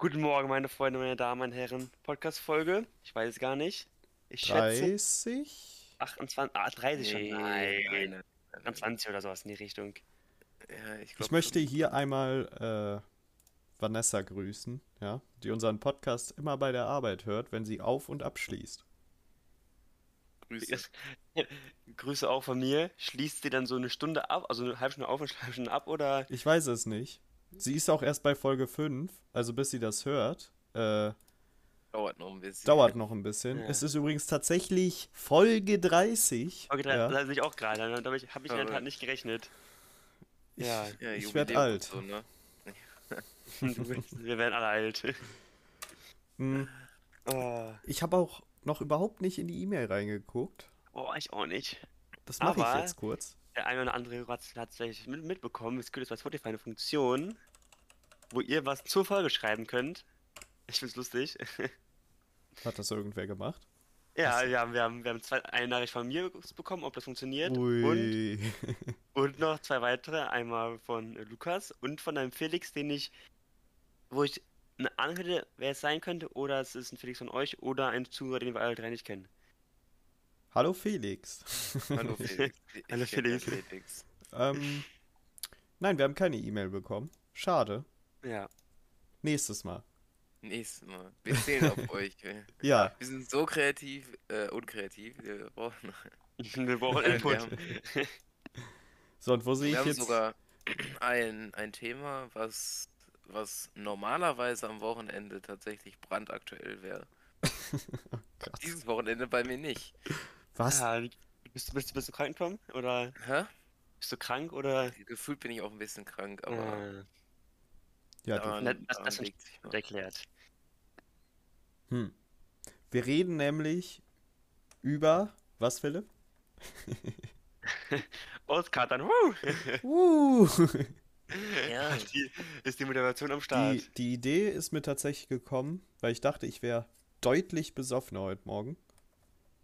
Guten Morgen, meine Freunde, meine Damen und Herren. Podcast-Folge? Ich weiß es gar nicht. Ich schätze 30? 28, ah, 30 schon. Nee, Nein, nein, nein, nein. 28 oder sowas in die Richtung. Ja, ich, Ich glaub möchte schon. hier einmal äh, Vanessa grüßen, ja, die unseren Podcast immer bei der Arbeit hört, wenn sie auf und abschließt. Grüße. Grüße auch von mir. Schließt sie dann so eine Stunde ab, also eine halbe Stunde auf und eine halbe Stunde ab oder? Ich weiß es nicht. Sie ist auch erst bei Folge 5, also bis sie das hört. Äh, Dauert noch ein bisschen. dauert noch ein bisschen. Ja. Es ist übrigens tatsächlich Folge 30. Okay, ja. da sehe ich auch gerade. Damit habe ich in der Tat nicht gerechnet. Ich, Ja. Ja, ich werd Jubiläum und alt. So, ne? Wir werden alle alt. Hm, Oh, ich habe auch noch überhaupt nicht in die E-Mail reingeguckt. oh ich auch nicht. Das mache ich jetzt kurz. Der eine oder andere hat es vielleicht mit, mitbekommen. Es gibt jetzt bei Spotify eine Funktion, wo ihr was zur Folge schreiben könnt. Ich find's lustig. Hat das irgendwer gemacht? Ja, wir haben, wir haben, wir haben zwei, eine Nachricht von mir bekommen, ob das funktioniert. Und, Ui. und noch zwei weitere. Einmal von Lukas und von einem Felix, den ich, wo ich eine Ahnung hätte, wer es sein könnte. Oder es ist ein Felix von euch oder ein Zuhörer, den wir alle drei nicht kennen. Hallo Felix. Hallo Felix. Hallo, Felix. Felix. ähm, nein, wir haben keine E-Mail bekommen. Schade. Ja. Nächstes Mal. Nächstes Mal. Wir zählen auf euch. Ja, Wir sind so kreativ, äh, unkreativ. Wir brauchen. Wir brauchen wir Input. haben- so und wo sehe Wir ich haben jetzt? sogar ein, ein Thema, was, was normalerweise am Wochenende tatsächlich brandaktuell wäre. Krass. Dieses Wochenende bei mir nicht. Was? Ja, bist, du- bist, du- bist du krank, Tom? Oder Hä? bist du krank? Oder. Gefühlt bin ich auch ein bisschen krank, aber Äh, Ja, daran, das- das- das- liegt sich noch. erklärt. hm. Wir reden nämlich über was, Philipp? Auskatern, wuh! Uh. Ja, Die, ist die Motivation am Start. Die, die Idee ist mir tatsächlich gekommen, weil ich dachte, ich wäre deutlich besoffener heute Morgen.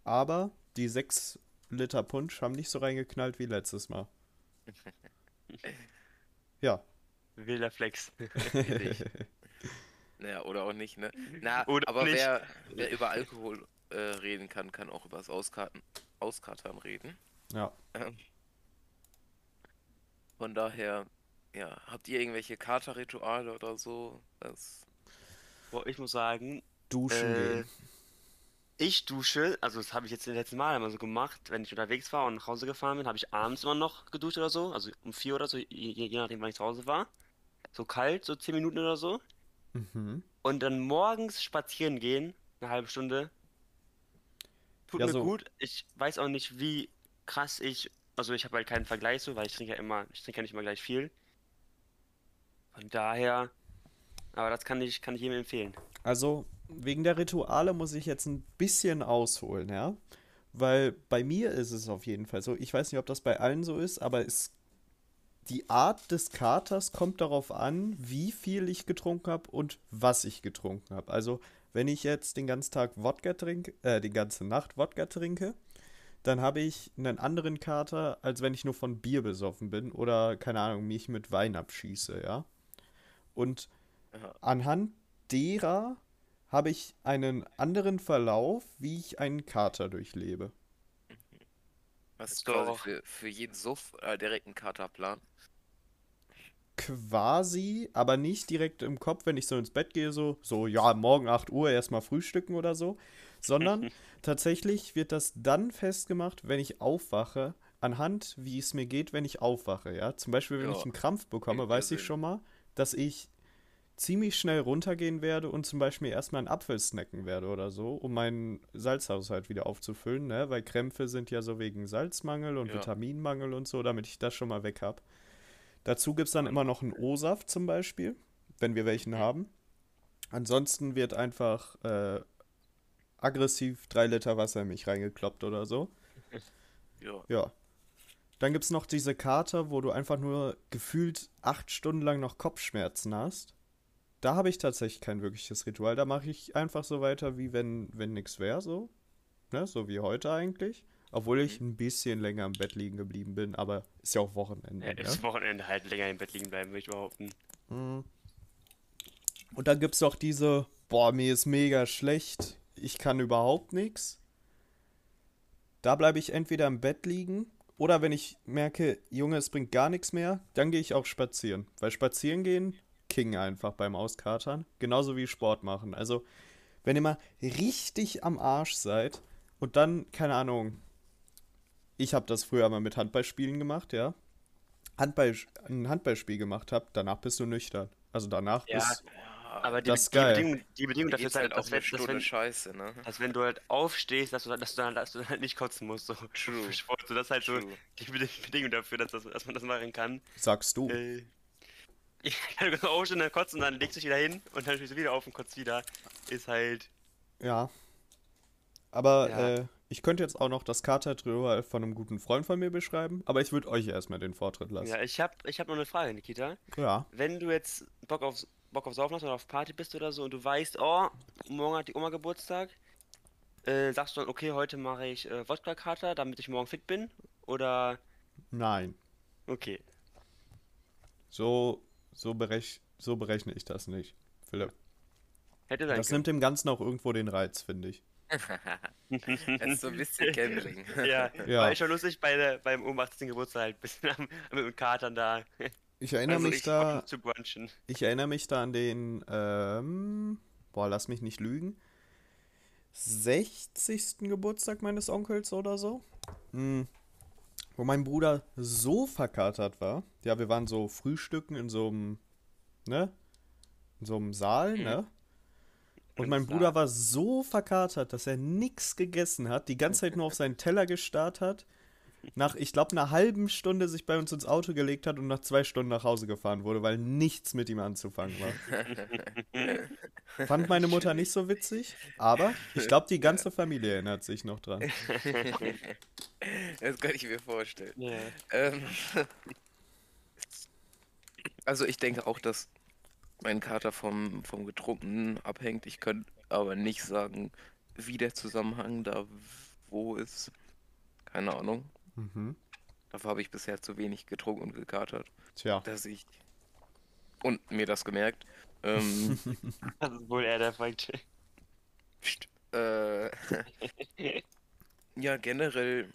Aber die 6 Liter Punsch haben nicht so reingeknallt wie letztes Mal. Ja. Wilder Flex. Naja, oder auch nicht, ne? Na, Oder aber nicht. wer, wer über Alkohol äh, reden kann, kann auch über das Auskarten, Auskatern reden. ja. Ähm, von daher, ja, habt ihr irgendwelche Katerrituale oder so? Das, Boah, ich muss sagen, Duschen äh, gehen. ich dusche, also das habe ich jetzt die letzten Mal immer so gemacht, wenn ich unterwegs war und nach Hause gefahren bin, habe ich abends immer noch geduscht oder so, also um vier oder so, je, je nachdem, wann ich zu Hause war. So kalt, so zehn Minuten oder so. Mhm. Und dann morgens spazieren gehen, eine halbe Stunde. Tut Ja, mir so- gut. Ich weiß auch nicht, wie krass ich. Also ich habe halt keinen Vergleich so, weil ich trinke ja immer, ich trinke ja nicht immer gleich viel. Von daher, aber das kann ich, kann ich jedem empfehlen. Also, wegen der Rituale muss ich jetzt ein bisschen ausholen, ja? Weil bei mir ist es auf jeden Fall so. Ich weiß nicht, ob das bei allen so ist, aber es, die Art des Katers kommt darauf an, wie viel ich getrunken habe und was ich getrunken habe. Also, wenn ich jetzt den ganzen Tag Wodka trinke, äh, die ganze Nacht Wodka trinke, dann habe ich einen anderen Kater, als wenn ich nur von Bier besoffen bin oder, keine Ahnung, mich mit Wein abschieße, ja? Und Anhand derer habe ich einen anderen Verlauf, wie ich einen Kater durchlebe. Was ist Doch. quasi für, für jeden Suff äh, direkt ein Katerplan? Quasi, aber nicht direkt im Kopf, wenn ich so ins Bett gehe, so, so, ja, morgen 8 Uhr erstmal frühstücken oder so, sondern tatsächlich wird das dann festgemacht, wenn ich aufwache, anhand, wie es mir geht, wenn ich aufwache, ja. Zum Beispiel, wenn Ja, ich einen Krampf bekomme, weiß ich schon mal, dass ich ziemlich schnell runtergehen werde und zum Beispiel erstmal einen Apfel snacken werde oder so, um meinen Salzhaushalt wieder aufzufüllen, ne? Weil Krämpfe sind ja so wegen Salzmangel und Ja. Vitaminmangel und so, damit ich das schon mal weg habe. Dazu gibt es dann immer noch einen O-Saft zum Beispiel, wenn wir welchen haben. Ansonsten wird einfach äh, aggressiv drei Liter Wasser in mich reingekloppt oder so. Ja, Ja. Dann gibt es noch diese Kater, wo du einfach nur gefühlt acht Stunden lang noch Kopfschmerzen hast. Da habe ich tatsächlich kein wirkliches Ritual. Da mache ich einfach so weiter, wie wenn, wenn nichts wäre, so. Ne? So wie heute eigentlich. Obwohl ich ein bisschen länger im Bett liegen geblieben bin, aber ist ja auch Wochenende. Ja, ne? das Wochenende halt länger im Bett liegen bleiben, würde ich behaupten. Mhm. Und dann gibt's doch diese, boah, mir ist mega schlecht, ich kann überhaupt nichts. Da bleibe ich entweder im Bett liegen oder wenn ich merke, Junge, es bringt gar nichts mehr, dann gehe ich auch spazieren. Weil spazieren gehen, King einfach beim Auskatern. Genauso wie Sport machen. Also, wenn ihr mal richtig am Arsch seid und dann, keine Ahnung, ich habe das früher mal mit Handballspielen gemacht, ja. Handball, ein Handballspiel gemacht habe, danach bist du nüchtern. Also danach Ja, bist Aber die, Das die geil. Bedingung, die Bedingung dafür ist halt, halt auch dass, eine Stunde wenn, Scheiße, ne? dass wenn du halt aufstehst, dass du, dass du, dann, dass du dann halt nicht kotzen musst. So. True. Für Sport. So, das ist halt so True. die Bedi- Bedingung dafür, dass, das, dass man das machen kann. sagst du. Äh, ich kann sogar aufstehen, dann kotzen und dann legst du dich wieder hin und dann stehst du wieder auf und kotzt wieder. Ist halt. Ja. Aber Ja. Äh, ich könnte jetzt auch noch das Kater-Ritual von einem guten Freund von mir beschreiben, aber ich würde euch erstmal den Vortritt lassen. Ja, ich hab, ich hab noch eine Frage, Nikita. Ja. Wenn du jetzt Bock aufs, Bock aufs Saufen hast oder auf Party bist oder so und du weißt, oh, morgen hat die Oma Geburtstag, äh, sagst du dann, okay, heute mache ich äh, Wodka-Kater, damit ich morgen fit bin? Oder, Nein. okay. So, so, berech so berechne ich das nicht, Philipp. Hätte sein Das nimmt dem Ganzen auch irgendwo den Reiz, finde ich. können. Das ist so ein bisschen Gambling. Ja, Ja. war schon lustig bei, der, beim Oma 18. Geburtstag halt, bisschen am, mit dem Katern da. Ich erinnere Also mich ich da, zu brunchen. ich erinnere mich da an den, ähm, boah, lass mich nicht lügen, 60. Geburtstag meines Onkels oder so. Hm. Wo mein Bruder so verkatert war. Ja, wir waren so frühstücken in so einem, ne? In so einem Saal, Mhm. ne? Und mein. Bruder war so verkatert, dass er nichts gegessen hat, die ganze Zeit nur auf seinen Teller gestarrt hat. Nach, ich glaube, einer halben Stunde sich bei uns ins Auto gelegt hat und nach zwei Stunden nach Hause gefahren wurde, weil nichts mit ihm anzufangen war. Fand meine Mutter nicht so witzig, aber ich glaube, die ganze Familie erinnert sich noch dran. Das kann ich mir vorstellen. Ja. Ähm, also ich denke auch, dass mein Kater vom, vom Getrunkenen abhängt. Ich könnte aber nicht sagen, wie der Zusammenhang da wo ist. Keine Ahnung. Mhm. Dafür habe ich bisher zu wenig getrunken und gekatert, Tja, dass ich und mir das gemerkt. Ähm, Das ist wohl eher der Fakt. pst, äh, ja, generell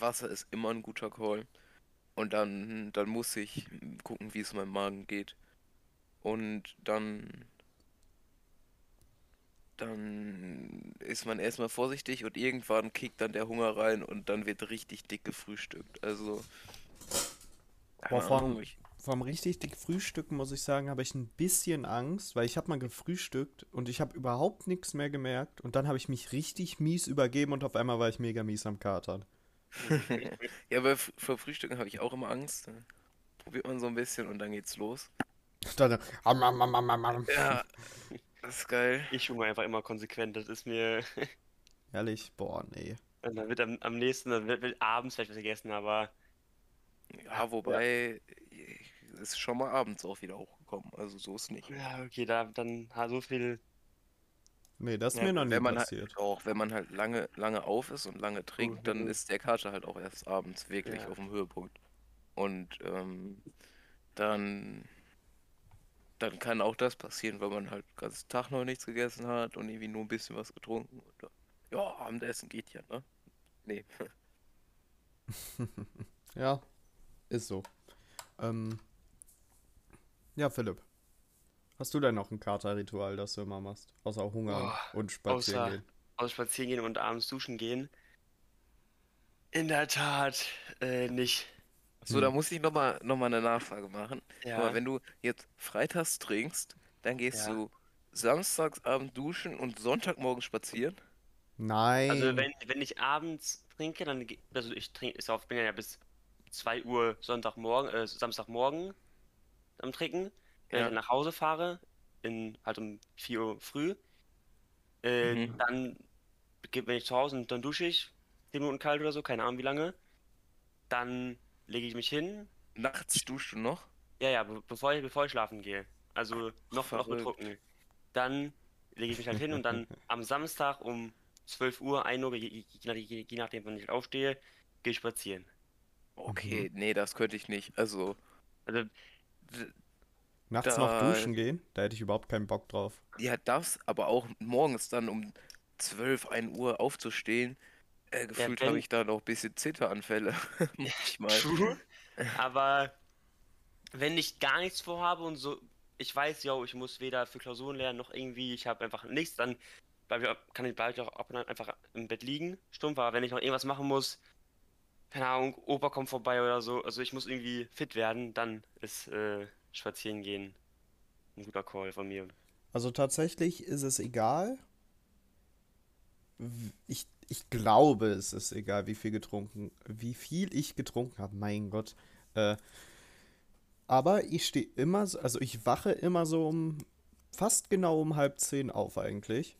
Wasser ist immer ein guter Call. Und dann, dann muss ich gucken, wie es meinem Magen geht. Und dann, dann ist man erstmal vorsichtig und irgendwann kickt dann der Hunger rein und dann wird richtig dick gefrühstückt. Also, Boah, ich, vom richtig dick Frühstücken muss ich sagen, habe ich ein bisschen Angst, weil ich habe mal gefrühstückt und ich habe überhaupt nichts mehr gemerkt und dann habe ich mich richtig mies übergeben und auf einmal war ich mega mies am Katern. ja, aber vor Frühstücken habe ich auch immer Angst. Probiert man so ein bisschen und dann geht's los. Dann, am, am, am, am, am. Ja, das ist geil. Ich hungere einfach immer konsequent. Das ist mir. Ehrlich, boah, nee. Und dann wird am, am nächsten, dann wird, wird abends vielleicht was gegessen, aber. Ja, wobei, es ist schon mal abends auch wieder hochgekommen. Also so ist nicht. Ja, okay, da dann so viel. Nee, das ist Ja, mir noch nie Wenn man passiert. halt auch, wenn man halt lange, lange auf ist und lange trinkt, dann Mhm. ist der Kater halt auch erst abends wirklich Ja. auf dem Höhepunkt. Und ähm, dann, dann kann auch das passieren, weil man halt den ganzen Tag noch nichts gegessen hat und irgendwie nur ein bisschen was getrunken. Dann- ja, Abendessen geht ja, ne? Nee. Ja, ist so. Ähm, ja, Philipp. Hast du denn noch ein Katerritual, das du immer machst? Außer hungern Boah, und spazieren außer- gehen. Aus spazieren gehen und abends duschen gehen. In der Tat, äh, nicht. So, Hm. da muss ich nochmal noch mal eine Nachfrage machen. Ja. Aber wenn du jetzt freitags trinkst, dann gehst Ja. du samstagsabend duschen und Sonntagmorgen spazieren? Nein. Also wenn, wenn ich abends trinke, dann also ich trinke, auf, bin ja bis 2 Uhr Sonntagmorgen, äh, Samstagmorgen am Trinken. Wenn Ja. ich dann nach Hause fahre, in halt um 4 Uhr früh, äh, Mhm. dann bin ich zu Hause und dann dusche ich 10 Minuten kalt oder so, keine Ahnung wie lange. Dann lege ich mich hin. Nachts duschst du noch? Ja, ja, be bevor ich, bevor ich schlafen gehe. Also noch, noch verrückt. betrunken. Dann lege ich mich halt hin und dann am Samstag um 12 Uhr, 1 Uhr, je, je, je, je, je nachdem, wann ich aufstehe, gehe ich spazieren. Okay, nee, das könnte ich nicht. Also, Also, Nachts Da- noch duschen gehen? Da hätte ich überhaupt keinen Bock drauf. Ja, das, aber auch morgens dann um 12, 1 Uhr aufzustehen. Äh, gefühlt habe ich da noch ein bisschen Zitteranfälle. Manchmal. True. Aber wenn ich gar nichts vorhabe und so, ich weiß, yo, ich muss weder für Klausuren lernen noch irgendwie, ich habe einfach nichts, dann kann ich bald auch ab und an einfach im Bett liegen, stumpf, aber wenn ich noch irgendwas machen muss, keine Ahnung, Opa kommt vorbei oder so, also ich muss irgendwie fit werden, dann ist äh, spazieren gehen ein guter Call von mir. Also tatsächlich ist es egal. Ich, ich glaube, es ist egal, wie viel getrunken, wie viel ich getrunken habe, mein Gott. Äh, aber ich stehe immer, so- also ich wache immer so um fast genau um halb zehn auf eigentlich.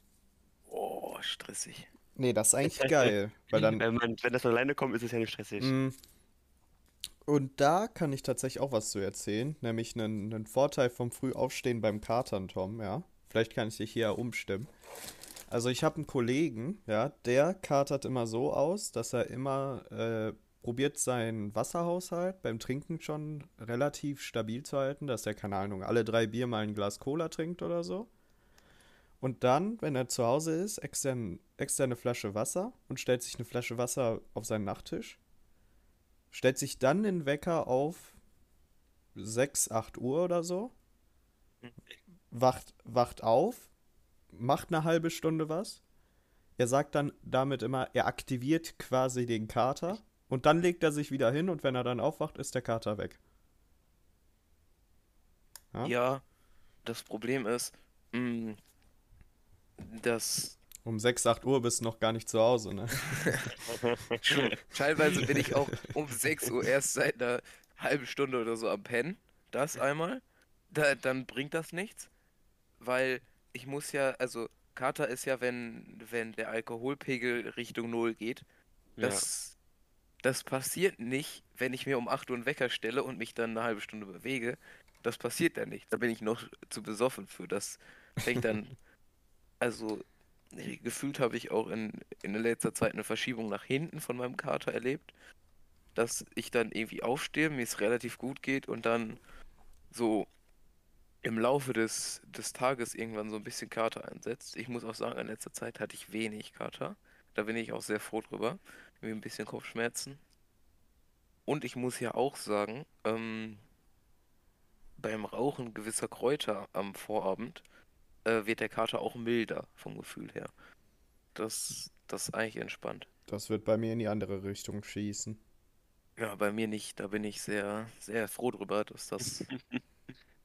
Oh, stressig. Nee, das ist eigentlich geil, weil dann wenn, man, wenn das alleine kommt, ist es ja nicht stressig. Mm. Und da kann ich tatsächlich auch was zu erzählen, nämlich einen, einen Vorteil vom Frühaufstehen beim Katern, Tom, ja. Vielleicht kann ich dich hier ja umstimmen. Also ich habe einen Kollegen, ja, der katert immer so aus, dass er immer äh, probiert seinen Wasserhaushalt beim Trinken schon relativ stabil zu halten, dass er, keine Ahnung, alle drei Bier mal ein Glas Cola trinkt oder so. Und dann, wenn er zu Hause ist, extern, externe Flasche Wasser und stellt sich eine Flasche Wasser auf seinen Nachttisch stellt sich dann den Wecker auf 6, 8 Uhr oder so, wacht, wacht auf, macht eine halbe Stunde was. Er sagt dann damit immer, er aktiviert quasi den Kater und dann legt er sich wieder hin und wenn er dann aufwacht, ist der Kater weg. Ja? Ja, das Problem ist, mh, dass Um 6, 8 Uhr bist du noch gar nicht zu Hause, ne? teilweise bin ich auch um 6 Uhr erst seit einer halben Stunde oder so am Pennen. Das einmal. Da, dann bringt das nichts, weil ich muss ja, also Kater ist ja, wenn, wenn der Alkoholpegel Richtung Null geht. Das, das passiert nicht, wenn ich mir um 8 Uhr einen Wecker stelle und mich dann eine halbe Stunde bewege. Das passiert dann nicht. Da bin ich noch zu besoffen für. Das fängt dann, also gefühlt habe ich auch in, in letzter Zeit eine Verschiebung nach hinten von meinem Kater erlebt, dass ich dann irgendwie aufstehe, mir es relativ gut geht und dann so im Laufe des, des Tages irgendwann so ein bisschen Kater einsetzt. Ich muss auch sagen, in letzter Zeit hatte ich wenig Kater. Da bin ich auch sehr froh drüber. Irgendwie ein bisschen Kopfschmerzen. Und ich muss ja auch sagen, ähm, beim Rauchen gewisser Kräuter am Vorabend äh, wird der Kater auch milder vom Gefühl her. Das, das ist eigentlich entspannt. Das wird bei mir in die andere Richtung schießen. Ja, bei mir nicht. Da bin ich sehr, sehr froh drüber, dass das.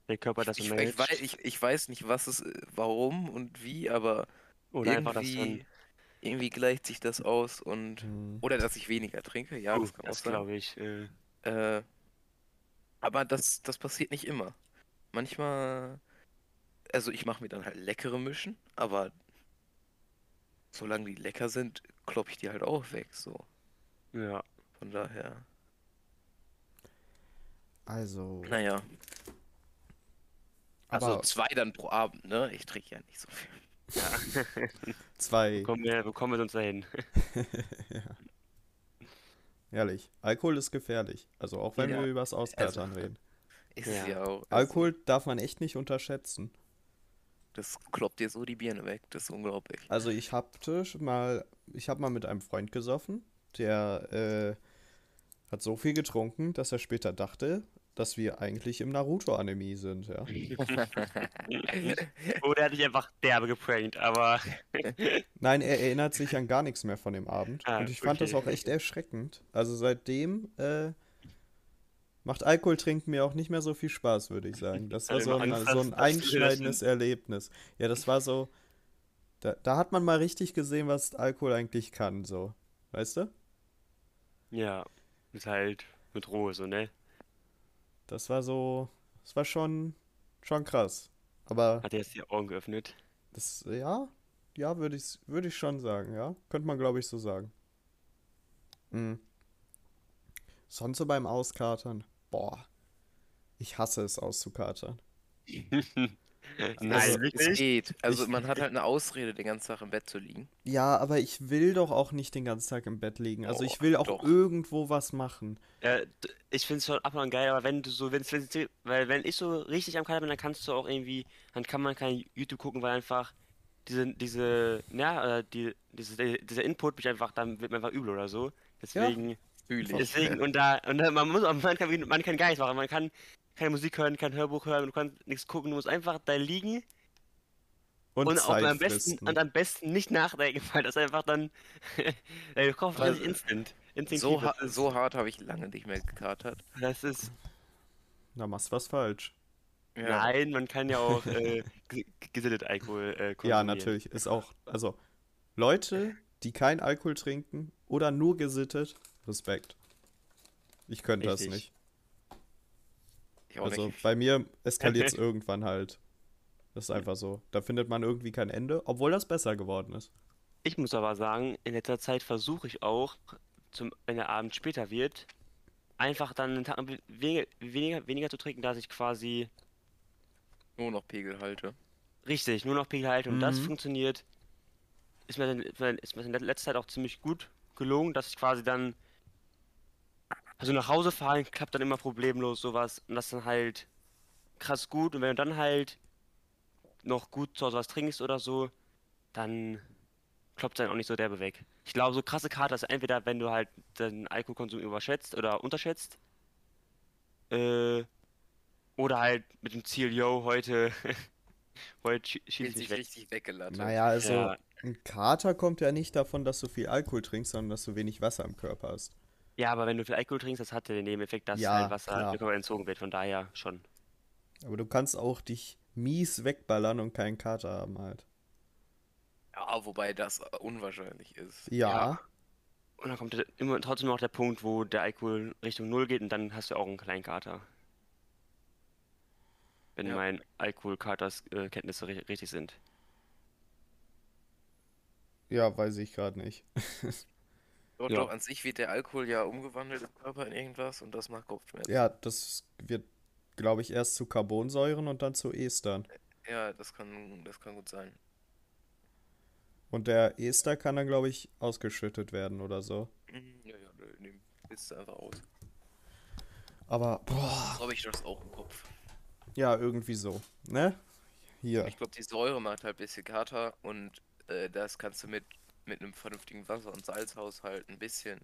Der Körper das ich, so ich, managt. weiß, ich, ich weiß nicht, was es, warum und wie, aber Oder irgendwie, irgendwie gleicht sich das aus und. Hm. Oder dass ich weniger trinke, ja, Oh, das kann auch das sein. glaube ich. Äh, Äh, aber das, das passiert nicht immer. Manchmal, also ich mache mir dann halt leckere Mischen, aber solange die lecker sind, klopp ich die halt auch weg, so. ja. Von daher, Also, naja. Also zwei dann pro Abend, ne? Ich trinke ja nicht so viel. ja. zwei, Bekommen wir, bekommen wir uns dahin. ehrlich, Alkohol ist gefährlich. Also auch wenn Ja, wir über das Auskatern reden. Ist Ja. ja auch. also, Alkohol darf man echt nicht unterschätzen. Das kloppt dir so die Birne weg, das ist unglaublich. Also ich schon mal, ich habe mal mit einem Freund gesoffen, der äh, hat so viel getrunken, dass er später dachte, dass wir eigentlich im Naruto-Anime sind, ja. Oder hatte ich einfach derbe geprankt, aber Nein, er erinnert sich an gar nichts mehr von dem Abend. Ah, Und ich fand das okay. auch echt erschreckend. Also seitdem äh, macht Alkohol trinken mir auch nicht mehr so viel Spaß, würde ich sagen. Das war du so ein, Angst so ein einschneidendes Erlebnis. Ja, das war so. Da, da hat man mal richtig gesehen, was Alkohol eigentlich kann, so. Weißt du? ja, ist halt mit Ruhe so, ne? Das war so. Das war schon, schon krass. Aber Hat er jetzt die Augen geöffnet? das, ja, ja, würde ich, würde ich schon sagen, ja. Könnte man, glaube ich, so sagen. Mhm. Sonst so beim Auskatern. Boah. Ich hasse es auszukatern. Nein, Also, es wirklich? geht. Also Ich- man hat halt eine Ausrede, den ganzen Tag im Bett zu liegen. Ja, aber ich will doch auch nicht den ganzen Tag im Bett liegen. Also ich will auch doch. irgendwo was machen. Ja, ich finde es schon ab und an geil, aber wenn du so, wenn's, weil wenn ich so richtig am Kater bin, dann kannst du auch irgendwie, dann kann man kein YouTube gucken, weil einfach diese, diese, ja, äh, die, diese, dieser Input mich einfach, dann wird mir einfach übel oder so. Deswegen, ich. deswegen, und da, und da, man muss, man kann, man kann gar nichts machen, man kann keine Musik hören, kein Hörbuch hören, du kannst nichts gucken, du musst einfach da liegen Und, und, auch am besten, und am besten nicht nachdenken, weil das einfach dann, der Kopf Weil- ist instant, instinktiv, So, ha ist, so hart habe ich lange nicht mehr gekatert. das ist, Da machst du was falsch. Ja. Nein, man kann ja auch äh, ge- gesittet Alkohol äh, konsumieren. Ja, natürlich. Ist auch, also Leute, die kein Alkohol trinken oder nur gesittet, Respekt. Ich könnte das nicht. Also nicht. bei mir eskaliert es irgendwann halt. Das ist einfach so. Da findet man irgendwie kein Ende, obwohl das besser geworden ist. Ich muss aber sagen, in letzter Zeit versuche ich auch, zum, wenn der Abend später wird, einfach dann einen Tag weniger, weniger, weniger zu trinken, dass ich quasi Nur noch Pegel halte. richtig nur noch Pegel halte und das Mhm. funktioniert. Ist mir, dann- ist mir in letzter Zeit auch ziemlich gut gelungen, dass ich quasi dann also nach Hause fahren klappt dann immer problemlos sowas und das dann halt krass gut und wenn du dann halt noch gut zu Hause was trinkst oder so, dann kloppt dann auch nicht so derbe weg. Ich glaube, so krasse Karte ist entweder, wenn du halt den Alkoholkonsum überschätzt oder unterschätzt, äh, oder halt mit dem Ziel, yo, heute, heute schie- schieß Fühlt ich sich weg. richtig weggelattert. Naja, also Ja. ein Kater kommt ja nicht davon, dass du viel Alkohol trinkst, sondern dass du wenig Wasser im Körper hast. Ja, aber wenn du viel Alkohol trinkst, das hat ja den Nebeneffekt, dass Ja, halt Wasser klar. entzogen wird. Von daher schon. Aber du kannst auch dich mies wegballern und keinen Kater haben halt. Ja, wobei das äh, unwahrscheinlich ist. Ja, Ja. Und dann kommt immer trotzdem noch der Punkt, wo der Alkohol Richtung Null geht und dann hast du auch einen kleinen Kater. Wenn Ja. mein Alkoholkaters äh, Kenntnisse richtig sind. ja, weiß ich gerade nicht. Doch, Ja. doch, an sich wird der Alkohol ja umgewandelt im Körper in irgendwas und das macht Kopfschmerzen. Ja, das wird, glaube ich, erst zu Carbonsäuren und dann zu Estern. Ja, das kann, das kann gut sein. Und der Ester kann dann, glaube ich, ausgeschüttet werden oder so. Mhm, Ja, ja, nö, nee, ist einfach aus. Aber, boah, habe ich das auch im Kopf. ja, irgendwie so, ne? Hier. Ich glaube, die Säure macht halt ein bisschen Kater und äh, das kannst du mit, mit einem vernünftigen Wasser- und Salzhaushalt ein bisschen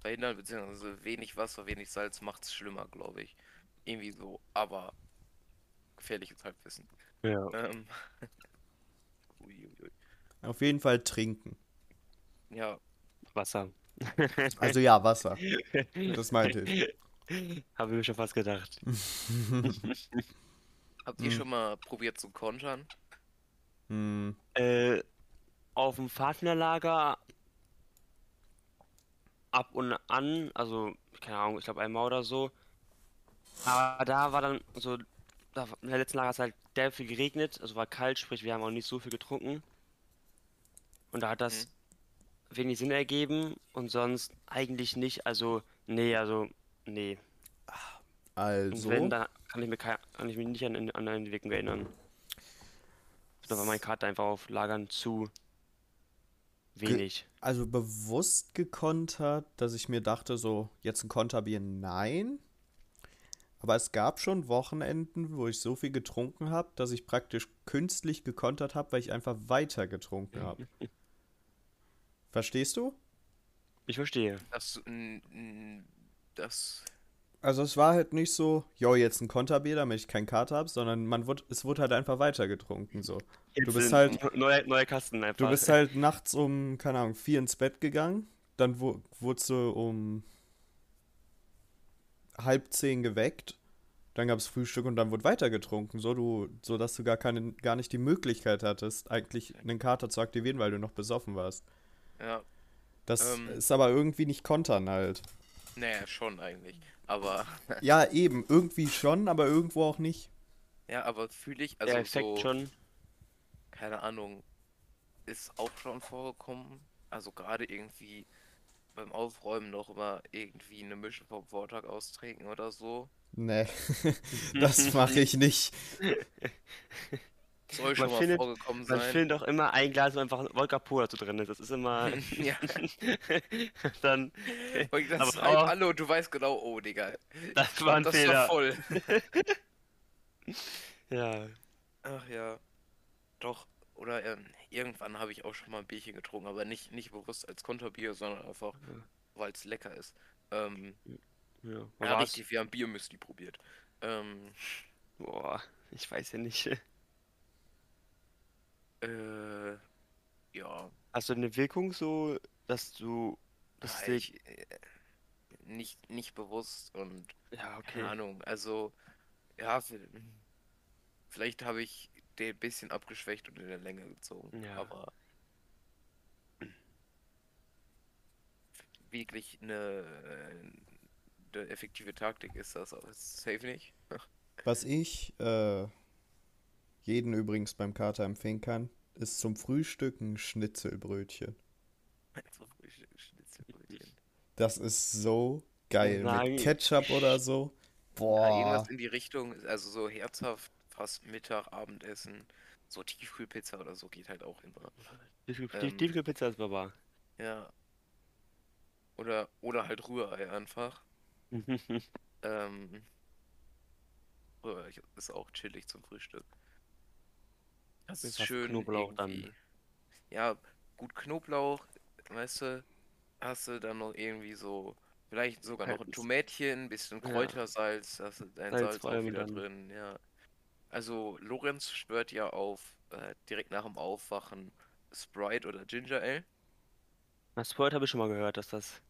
verhindern, beziehungsweise wenig Wasser, wenig Salz macht es schlimmer, glaube ich. Irgendwie so, aber gefährliches Halbwissen. Ja. Ähm. Uiuiui. Auf jeden Fall trinken. Ja, Wasser. Also ja, Wasser. Das meinte ich. Habe ich mir schon fast gedacht. habt ihr Hm. schon mal probiert zu kontern? Hm, Äh, auf dem Pfadfinderlager ab und an, also keine Ahnung, ich glaube einmal oder so. Aber da war dann so, da, in der letzten Lager hat es halt der viel geregnet, also war kalt, sprich wir haben auch nicht so viel getrunken. Und da hat das wenig Sinn ergeben und sonst eigentlich nicht, also nee, also nee. Und also, wenn, dann kann ich, mir kein, kann ich mich nicht an, an eine Entwicklung erinnern. Da war mein Kater einfach auf Lagern zu wenig. also bewusst gekontert, dass ich mir dachte, so, jetzt ein Konterbier, nein. Aber es gab schon Wochenenden, wo ich so viel getrunken habe, dass ich praktisch künstlich gekontert habe, weil ich einfach weiter getrunken habe. Verstehst du? Ich verstehe. Das, das, Also es war halt nicht so, jo, jetzt ein Konterbier, damit ich keinen Kater habe, sondern man wurde, es wurde halt einfach weiter getrunken, so. Jetzt bist halt- neue, neue Kasten einfach. Du bist halt nachts um, keine Ahnung, vier ins Bett gegangen, dann wu- wurdest du um halb zehn geweckt, dann gab es Frühstück und dann wurde weiter getrunken, so du, so dass du gar keine, gar nicht die Möglichkeit hattest, eigentlich einen Kater zu aktivieren, weil du noch besoffen warst. ja, Das Ähm. ist aber irgendwie nicht kontern halt. naja, schon eigentlich. Aber, Ja, eben, irgendwie schon, aber irgendwo auch nicht. ja, aber fühle ich, also der Effekt so, schon. Keine Ahnung, ist auch schon vorgekommen. Also gerade irgendwie beim Aufräumen noch immer irgendwie eine Mischung vom Vortag austrinken oder so. Nee, das mache ich nicht. Soll schon Man mal findet- vorgekommen Man sein. findet auch immer ein Glas, wo einfach Wodka Pur dazu drin ist. Das ist immer. Ja. Dann. Und das Aber auch- alle und du weißt genau, oh, Digga. Das war ein das Fehler. war voll. Ja. Ach ja. Doch. Oder ähm, irgendwann habe ich auch schon mal ein Bierchen getrunken, aber nicht, nicht bewusst als Konterbier, sondern einfach, Ja. weil es lecker ist. Ähm, Ja. Ja, richtig, wir haben Biermüsli probiert. Ähm, Boah, ich weiß ja nicht. äh, ja. Hast du eine Wirkung so, dass du. Das Ja, dich. ich, äh, nicht, nicht bewusst und Ja, keine Ahnung. Also, ja, vielleicht habe ich ein bisschen abgeschwächt und in der Länge gezogen. Ja. Aber wirklich eine, eine effektive Taktik ist das aber safe nicht. Was ich äh, jeden übrigens beim Kater empfehlen kann, ist zum Frühstück ein Schnitzelbrötchen. Einfach Frühstück, Schnitzelbrötchen. Das ist so geil. Nein. Mit Ketchup oder so. Ja, Boah. irgendwas in die Richtung, also so herzhaft, fast Mittag, Abendessen, so Tiefkühlpizza oder so geht halt auch immer. Tiefkühl- Ähm. Tiefkühlpizza ist Baba. Ja. Oder, oder halt Rührei einfach. Ähm, Rührei ist auch chillig zum Frühstück. Das ist schön Knoblauch dann. irgendwie. Ja, gut Knoblauch, weißt du, hast du dann noch irgendwie so, vielleicht sogar noch ein. Tomätchen, ein bisschen Ja. Kräutersalz, hast du dein Salz Salz auch wieder dann. drin, ja. Also Lorenz schwört ja auf, äh, direkt nach dem Aufwachen, Sprite oder Ginger Ale. Das Spoiler habe ich schon mal gehört, dass das.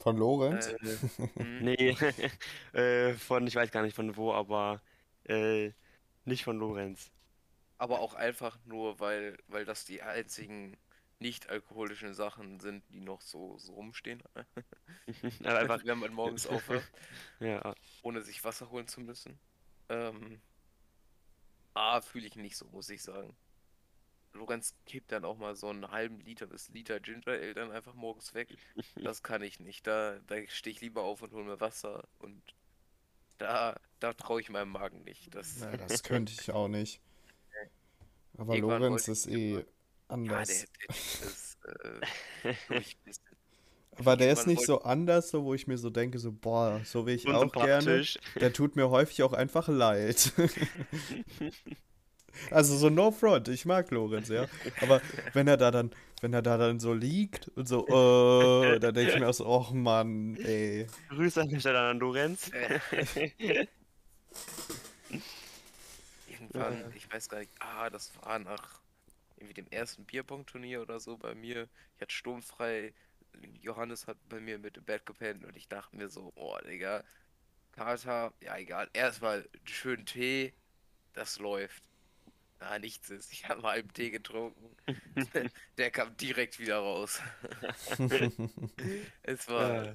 Von Lorenz? Äh, hm. Nee, äh, von, ich weiß gar nicht von wo, aber äh, nicht von Lorenz. Aber auch einfach nur, weil, weil das die einzigen nicht-alkoholischen Sachen sind, die noch so, so rumstehen. Einfach, Wenn man morgens aufwacht, ja. ohne sich Wasser holen zu müssen. Ähm, ah, fühle ich nicht so, muss ich sagen. Lorenz kippt dann auch mal so einen halben Liter bis Liter Ginger Ale dann einfach morgens weg. Das kann ich nicht. Da, da stehe ich lieber auf und hole mir Wasser. Und da, da traue ich meinem Magen nicht. Das, Ja, das könnte ich auch nicht. Aber Irgendwann Lorenz ist eh Ja, der, anders. der ist äh, Aber der ist nicht so anders, so wo ich mir so denke, so, boah, so will ich auch gerne. Der tut mir häufig auch einfach leid. Also so no front, ich mag Lorenz, ja. Aber wenn er da dann, wenn er da dann so liegt und so, äh, dann denke ich mir auch so, och Mann, ey. Grüße an der Stelle an Lorenz. Irgendwann, Ja. ich weiß gar nicht, ah, das war nach irgendwie dem ersten Bierpong-Turnier oder so bei mir. Ich hatte sturmfrei, Johannes hat bei mir mit dem Bett gepennt und ich dachte mir so, oh, Digga, Kater, ja egal, erstmal schön Tee, das läuft. Ah, nichts ist, ich habe mal einen Tee getrunken, der kam direkt wieder raus. Es war,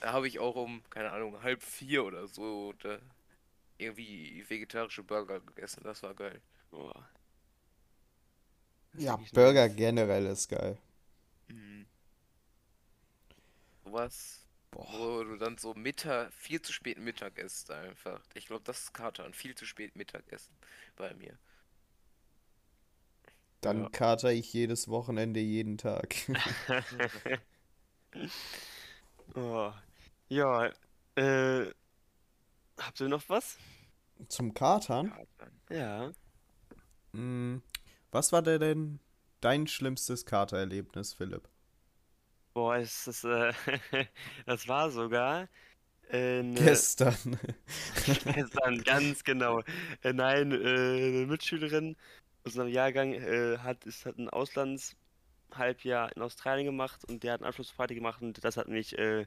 da habe ich auch um, keine Ahnung, halb vier oder so irgendwie vegetarische Burger gegessen. Das war geil. Boah. Ja, Burger generell ist geil. Mhm. Was, Boah. wo du dann so Mittag, viel zu spät Mittag isst einfach. Ich glaube, das ist Katern. Viel zu spät Mittagessen bei mir. Dann Ja. kater ich jedes Wochenende jeden Tag. Oh. Ja, äh, habt ihr noch was? Zum Katern? Katern. Ja. Hm, was war denn dein schlimmstes Katererlebnis, Philipp? Boah, es ist, äh, das war sogar äh, eine, Gestern. gestern, ganz genau. Äh, nein, äh, eine Mitschülerin aus unserem Jahrgang äh, hat, ist, hat ein Auslandshalbjahr in Australien gemacht und der hat eine Abschlussparty gemacht und das hat mich, äh,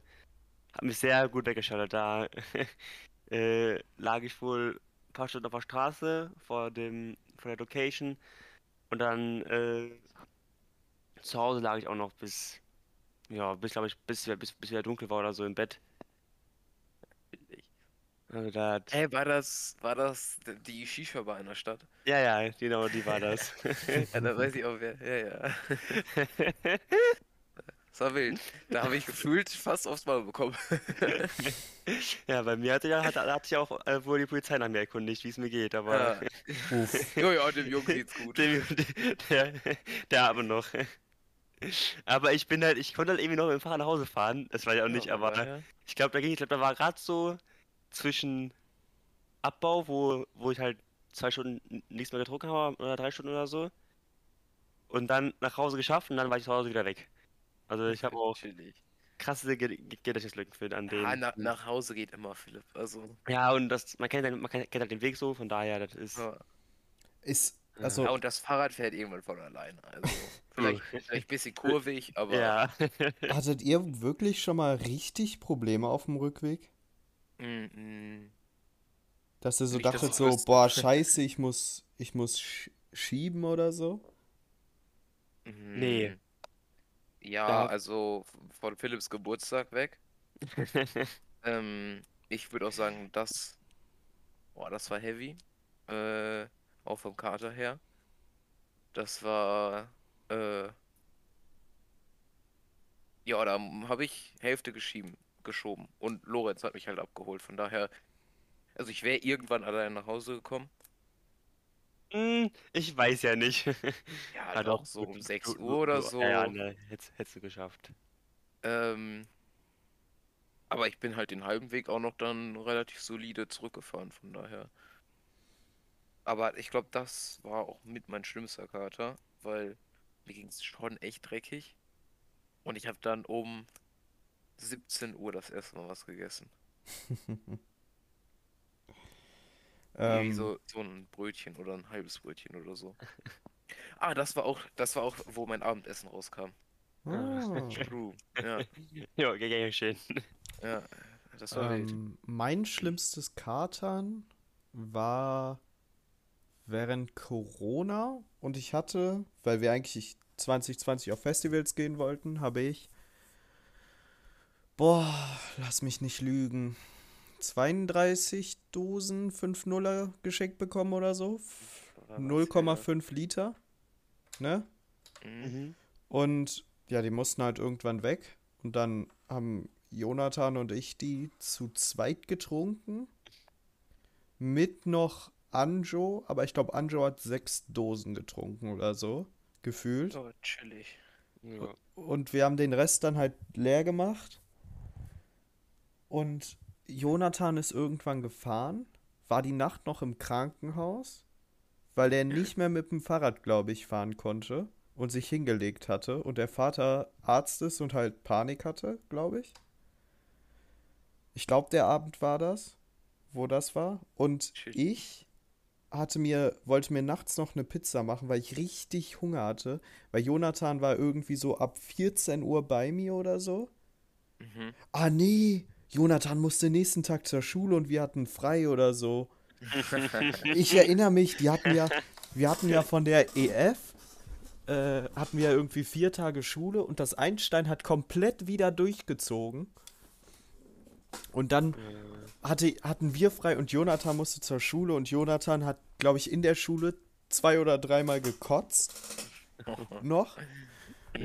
hat mich sehr gut weggeschaltet. Da äh, lag ich wohl ein paar Stunden auf der Straße vor dem, vor der Location und dann äh, zu Hause lag ich auch noch bis, ja, bis, glaube ich, bis, bis, bis wieder dunkel war oder so im Bett. Also da hat, Ey, war das, war das die Shisha-Bar in der Stadt? ja, ja, genau, die war das. Ja, da weiß ich auch wer. Ja, ja. Das war wild. Da habe ich gefühlt fast aufs Maul bekommen. Ja, bei mir hatte ja, hatte, hatte ich auch äh, wohl die Polizei nach mir erkundigt, wie es mir geht, aber Ja. Jo, ja, dem Jungen geht's gut. der, der, der aber noch. Aber ich bin halt, ich konnte halt irgendwie noch mit dem Fahrrad nach Hause fahren. Das war ja auch nicht, Ja, aber ja. ich glaube, da ging, ich glaube, da war gerade so zwischen Abbau, wo, wo ich halt zwei Stunden nichts mehr getrunken habe oder drei Stunden oder so. Und dann nach Hause geschafft und dann war ich zu Hause wieder weg. Also ich habe auch krasse Ge- Ge- Gedächtnislücken für an den. Ja, na, nach Hause geht immer, Philipp. Also, Ja, und das, man kennt, halt- man kennt, halt den Weg so, von daher, das ist. ja. Ist, also, ja, und das Fahrrad fährt irgendwann von alleine. Also, vielleicht, vielleicht ein bisschen kurvig, aber Ja. hattet ihr wirklich schon mal richtig Probleme auf dem Rückweg? Mm, mm. Dass ihr so Nicht, dachtet so, wüsste. boah, scheiße, ich muss, ich muss sch schieben oder so? Nee. Mm. Ja, Da- also von Philipps Geburtstag weg. Ähm, ich würde auch sagen, das, boah, das war heavy. Äh, auch vom Kater her. Das war, äh, ja, da habe ich Hälfte geschieben, geschoben. Und Lorenz hat mich halt abgeholt. Von daher, also ich wäre irgendwann allein nach Hause gekommen. Hm, ich weiß ja nicht. Ja, Ja, doch, so um du- 6 du- Uhr oder so. Ja, ja, ne, hättest, hättest du geschafft. Ähm, aber ich bin halt den halben Weg auch noch dann relativ solide zurückgefahren, von daher. Aber ich glaube, das war auch mit mein schlimmster Kater, weil mir ging es schon echt dreckig. Und ich habe dann um 17 Uhr das erste Mal was gegessen. Ähm, so, so ein Brötchen oder ein halbes Brötchen oder so. Ah, das war auch, das war auch, wo mein Abendessen rauskam. ah, True. Ja, Ja, ja, ja, schön. ja, das war wild. ähm, mein schlimmstes Katern war während Corona und ich hatte, weil wir eigentlich 2020 auf Festivals gehen wollten, habe ich, boah, lass mich nicht lügen, 32 Dosen 5-0er geschenkt bekommen oder so. Oder was, 0,5 Liter. Ne? ja. Mhm. Mhm. Und ja, die mussten halt irgendwann weg. Und dann haben Jonathan und ich die zu zweit getrunken. Mit noch Anjo, aber ich glaube, Anjo hat sechs Dosen getrunken oder so, gefühlt. Oh, chillig. Ja. Und wir haben den Rest dann halt leer gemacht. Und Jonathan ist irgendwann gefahren, war die Nacht noch im Krankenhaus, weil er nicht mehr mit dem Fahrrad, glaube ich, fahren konnte und sich hingelegt hatte. Und der Vater Arzt ist und halt Panik hatte, glaube ich. Ich glaube, der Abend war das, wo das war. Und ich hatte mir, wollte mir nachts noch eine Pizza machen, weil ich richtig Hunger hatte. Weil Jonathan war irgendwie so ab 14 Uhr bei mir oder so. Mhm. Ah, nee, Jonathan musste nächsten Tag zur Schule und wir hatten frei oder so. Ich erinnere mich, die hatten ja, wir hatten ja von der EF, äh, hatten wir ja irgendwie vier Tage Schule und das Einstein hat komplett wieder durchgezogen. Und dann hatte, hatten wir frei und Jonathan musste zur Schule und Jonathan hat, glaube ich, in der Schule zwei oder dreimal gekotzt. noch.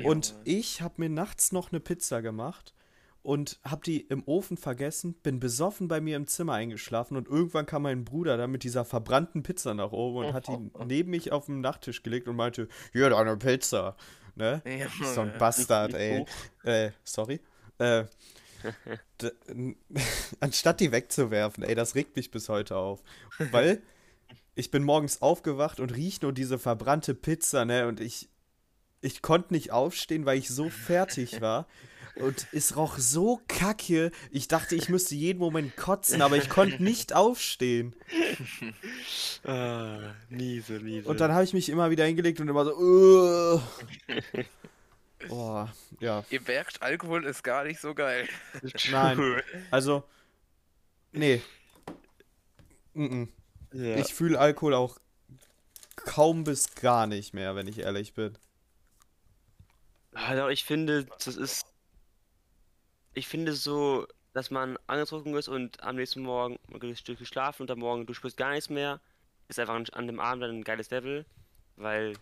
Und ich habe mir nachts noch eine Pizza gemacht und habe die im Ofen vergessen, bin besoffen bei mir im Zimmer eingeschlafen und irgendwann kam mein Bruder da mit dieser verbrannten Pizza nach oben und hat die neben mich auf den Nachttisch gelegt und meinte, hier, deine Pizza. Ne? Ja, So ein Bastard, ey. Äh, sorry. Äh, anstatt die wegzuwerfen, ey, das regt mich bis heute auf. Weil ich bin morgens aufgewacht und riech nur diese verbrannte Pizza, ne? Und ich, ich konnte nicht aufstehen, weil ich so fertig war. Und es roch so kacke. Ich dachte, ich müsste jeden Moment kotzen, aber ich konnte nicht aufstehen. Ah, miese, miese. Und dann habe ich mich immer wieder hingelegt und immer so, "Ugh." Boah, ja. Ihr merkt, Alkohol ist gar nicht so geil. Nein. Also, nee. Mm-mm. Ja. Ich fühle Alkohol auch kaum bis gar nicht mehr, wenn ich ehrlich bin. Also ich finde, das ist. Ich finde so, dass man angetrunken ist und am nächsten Morgen geschlafen und am Morgen du spürst gar nichts mehr, ist einfach an dem Abend dann ein geiles Level, weil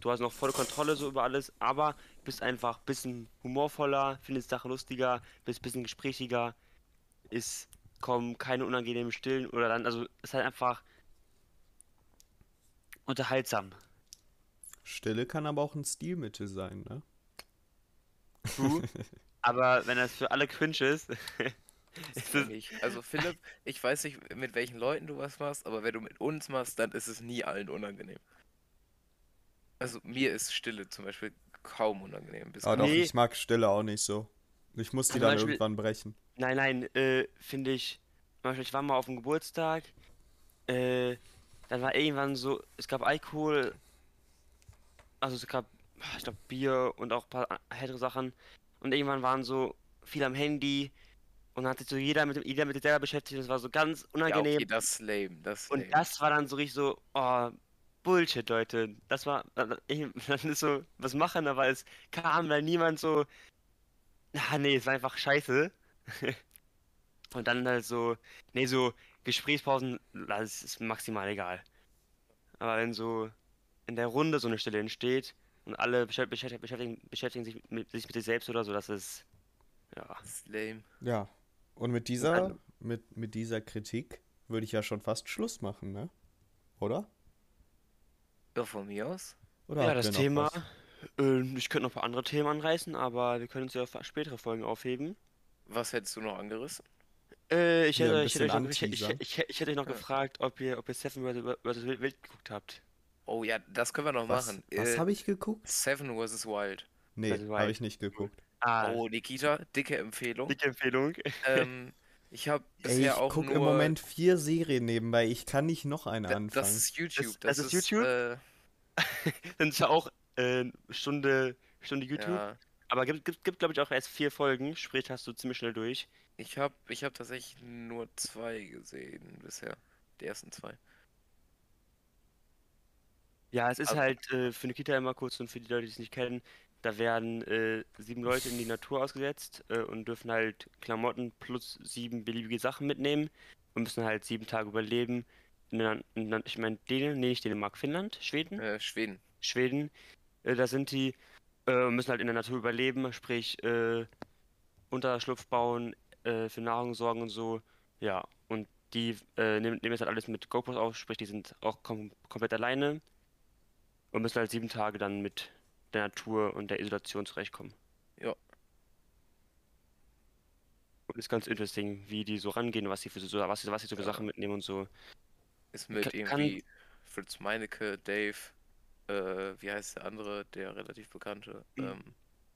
du hast noch volle Kontrolle so über alles, aber bist einfach ein bisschen humorvoller, findest Sachen lustiger, bist ein bisschen gesprächiger, ist kommen keine unangenehmen Stillen oder dann, also ist halt einfach unterhaltsam. Stille kann aber auch ein Stilmittel sein, ne? True. aber wenn das für alle cringe ist, ist es nicht. Also Philipp, ich weiß nicht, mit welchen Leuten du was machst, aber wenn du mit uns machst, dann ist es nie allen unangenehm. Also mir ist Stille zum Beispiel kaum unangenehm. Bis Aber doch, Nee. ich mag Stille auch nicht so. Ich muss die Zum dann Beispiel- irgendwann brechen. Nein, nein, äh, finde ich. Zum Beispiel, ich war mal auf dem Geburtstag. Äh, dann war irgendwann so, es gab Alkohol. Also es gab, ich glaube, Bier und auch ein paar härtere Sachen. Und irgendwann waren so viele am Handy. Und dann hat sich so jeder mit, dem, jeder mit sich selber beschäftigt. Das war so ganz Ja, unangenehm. okay, das ist lame, das ist Und lame. das war dann so richtig so, oh, Bullshit, Leute. Das war, dann dann ist so, was machen, aber es kam da niemand so, ah nee, es war einfach scheiße. Und dann halt so, nee, so Gesprächspausen, das ist maximal egal. Aber wenn so in der Runde so eine Stelle entsteht und alle beschäftigen, beschäftigen, beschäftigen, beschäftigen sich mit, sich mit sich selbst oder so, das ist, ja. Das ist lame. Ja. Und mit dieser, mit, mit dieser Kritik würde ich ja schon fast Schluss machen, ne? Oder? Ja, von mir aus. Oder Ja, das Thema, was? äh, ich könnte noch ein paar andere Themen anreißen, aber wir können uns ja auf spätere Folgen aufheben. Was hättest du noch angerissen? Äh, ich hätte, ein ich hätte noch, ich, ich, ich, ich hätte euch noch Ja. gefragt, ob ihr, ob ihr Seven vs. Wild Wild geguckt habt. Oh ja, das können wir noch Was, machen. was Äh, habe ich geguckt? Seven vs. Wild. Nee, das habe ich- ich nicht geguckt. Ah, Oh, Nikita, dicke Empfehlung. dicke Empfehlung. ähm, ich habe Ey, ich bisher auch gucke nur... im Moment vier Serien nebenbei. Ich kann nicht noch eine Da- anfangen. Das ist YouTube. Das- das ist YouTube? Äh, Ist ja auch äh, Stunde, Stunde YouTube. ja, Aber gibt, gibt, gibt glaube ich, auch erst vier Folgen, sprich hast du ziemlich schnell durch. ich habe ich hab tatsächlich nur zwei gesehen bisher. Die ersten zwei. Ja, es ist Also- halt äh, für Nikita immer kurz und für die Leute, die es nicht kennen, da werden äh, sieben Leute in die Natur ausgesetzt äh, und dürfen halt Klamotten plus sieben beliebige Sachen mitnehmen und müssen halt sieben Tage überleben. Ich meine, Dänemark, nee, nicht Dänemark, Finnland, Schweden? Äh, Schweden. Schweden, äh, da sind die, äh, müssen halt in der Natur überleben, sprich äh, Unterschlupf bauen, äh, für Nahrung sorgen und so. Ja, und die äh, nehmen, nehmen jetzt halt alles mit GoPros auf, sprich, die sind auch kom komplett alleine und müssen halt sieben Tage dann mit der Natur und der Isolation zurechtkommen. Ja. Und ist ganz interesting, wie die so rangehen, was sie für so, was sie, was sie so für Ja. Sachen mitnehmen und so. Ist mit Ka- kann- irgendwie Fritz Meinecke, Dave, äh, wie heißt der andere, der relativ bekannte? Ähm,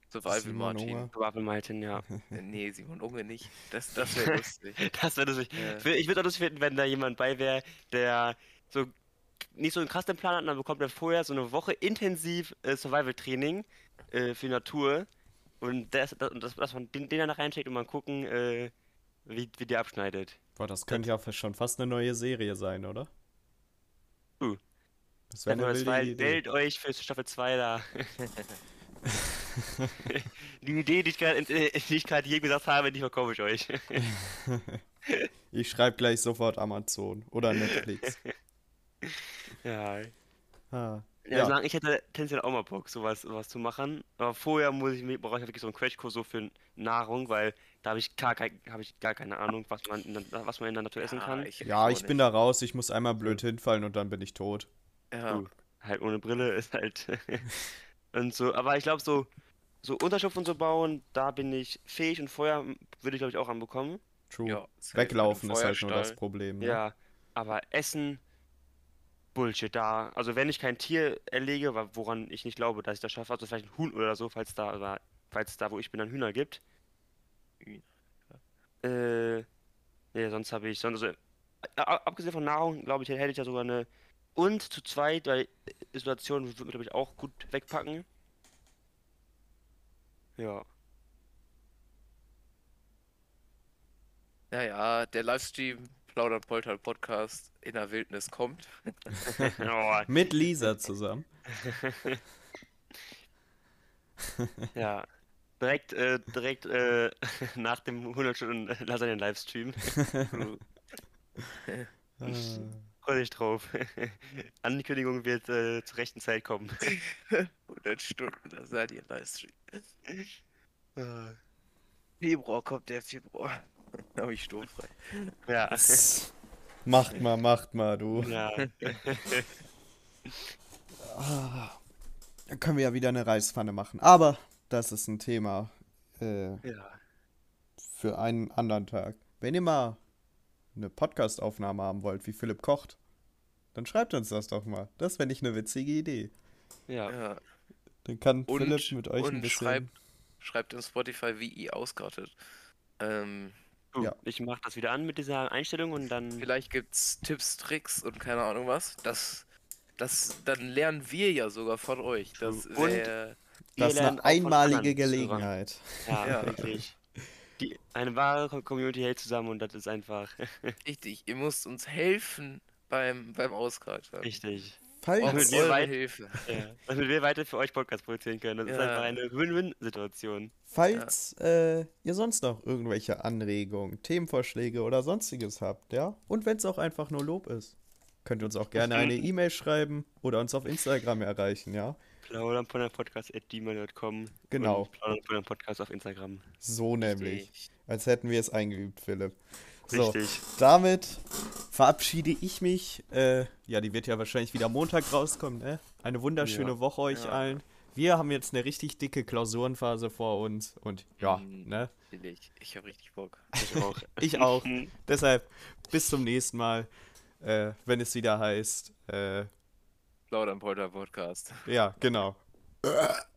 Survival Simon Martin. Unger. Waffel Martin, ja. Äh, Nee, Simon Unge nicht. Das, das wäre lustig. Das wäre lustig. Ja. Ich wür- Ich würde auch lustig finden, wenn da jemand bei wäre, der so nicht so einen krassen Plan hat, dann bekommt er vorher so eine Woche intensiv äh, Survival-Training äh, für Natur. Und das, das, das, dass man den, den dann da reinsteckt und mal gucken, äh, wie, wie der abschneidet. Boah, das könnte ja schon fast eine neue Serie sein, oder? Uh. Das wäre Wenn eine weil, Idee. meldet euch für Staffel 2 da. Die Idee, die ich gerade äh, die ich gerade jedem gesagt habe, die verkaufe ich euch. Ich schreibe gleich sofort Amazon oder Netflix. Ja. ah. Ja, Ja. sagen, ich hätte tendenziell auch mal Bock, sowas, sowas zu machen. Aber vorher muss ich mir, brauche ich wirklich so einen Crashkurs so für Nahrung, weil da habe ich gar, habe ich gar keine Ahnung, was man in der, was man in der Natur essen kann. ich, Ja, ich bin da raus, ich muss einmal blöd hinfallen und dann bin ich tot. Ja, Uh, halt ohne Brille ist halt und so. Aber ich glaube so, so Unterschlupf und so bauen, da bin ich fähig und Feuer würde ich glaube ich auch anbekommen. True. ja. Weglaufen ist halt nur das. Problem. Ne? Ja, aber Essen, Bullshit da. Also wenn ich kein Tier erlege, woran ich nicht glaube, dass ich das schaffe, also vielleicht ein Huhn oder so, falls da, oder falls da, wo ich bin, dann Hühner gibt. Hühner, Äh, nee, sonst habe ich, sonst, also, abgesehen von Nahrung, glaube ich, hätte ich ja sogar eine, und zu zweit, weil Isolation würde glaube ich, auch gut wegpacken. Ja. Naja, der Livestream Plaudert Polter Podcast in der Wildnis kommt. Oh, Mit Lisa zusammen. ja. Direkt, äh, direkt, äh, nach dem 100 Stunden Lasagne-Livestream. Ah. Freu dich drauf. Ankündigung wird äh, zur rechten Zeit kommen. 100 Stunden, da seid ihr Livestream. Ah, Februar kommt der Februar. Da habe ich sturmfrei. Ja. Macht mal, macht mal, du. Ja. Ah, dann können wir ja wieder eine Reispfanne machen. Aber das ist ein Thema äh, ja. für einen anderen Tag. Wenn ihr mal eine Podcast-Aufnahme haben wollt, wie Philipp kocht, dann schreibt uns das doch mal. Das wäre nicht eine witzige Idee. Ja. Ja. Dann kann Und, Philipp mit euch ein und bisschen. schreibt, schreibt in Spotify, wie ihr auskartet. Ähm, Du, Ja. Ich mach das wieder an mit dieser Einstellung und dann. vielleicht gibt's Tipps, Tricks und keine Ahnung was. Das, das, dann lernen wir ja sogar von euch. Das Und- wär, Das ist eine einmalige. Gelegenheit. Ja, Ja. wirklich. Die, eine wahre Co- Community hält zusammen und das ist einfach richtig. Ihr müsst uns helfen beim, beim Auskarten. richtig. Falls, wir eure weit- Hilfe. Ja. Damit wir weiter für euch Podcast produzieren können. Das ist Ja. einfach eine Win-Win-Situation. falls äh, ihr sonst noch irgendwelche Anregungen, Themenvorschläge oder sonstiges habt, ja? Und wenn es auch einfach nur Lob ist, könnt ihr uns auch gerne eine E-Mail schreiben oder uns auf Instagram erreichen, ja? Plaudern von der Podcast at gmail.com. Genau. Und Plaudern von der Podcast auf Instagram. So nämlich. Als hätten wir es eingeübt, Philipp. So, Richtig. damit verabschiede ich mich. Äh, ja, die wird ja wahrscheinlich wieder Montag rauskommen, ne? Eine wunderschöne Ja. Woche euch Ja. allen. Wir haben jetzt eine richtig dicke Klausurenphase vor uns und ja, Mhm. ne? Ich, ich habe richtig Bock. Ich auch. Ich auch. Deshalb bis zum nächsten Mal, äh, wenn es wieder heißt, äh, am Polter Podcast. ja, genau.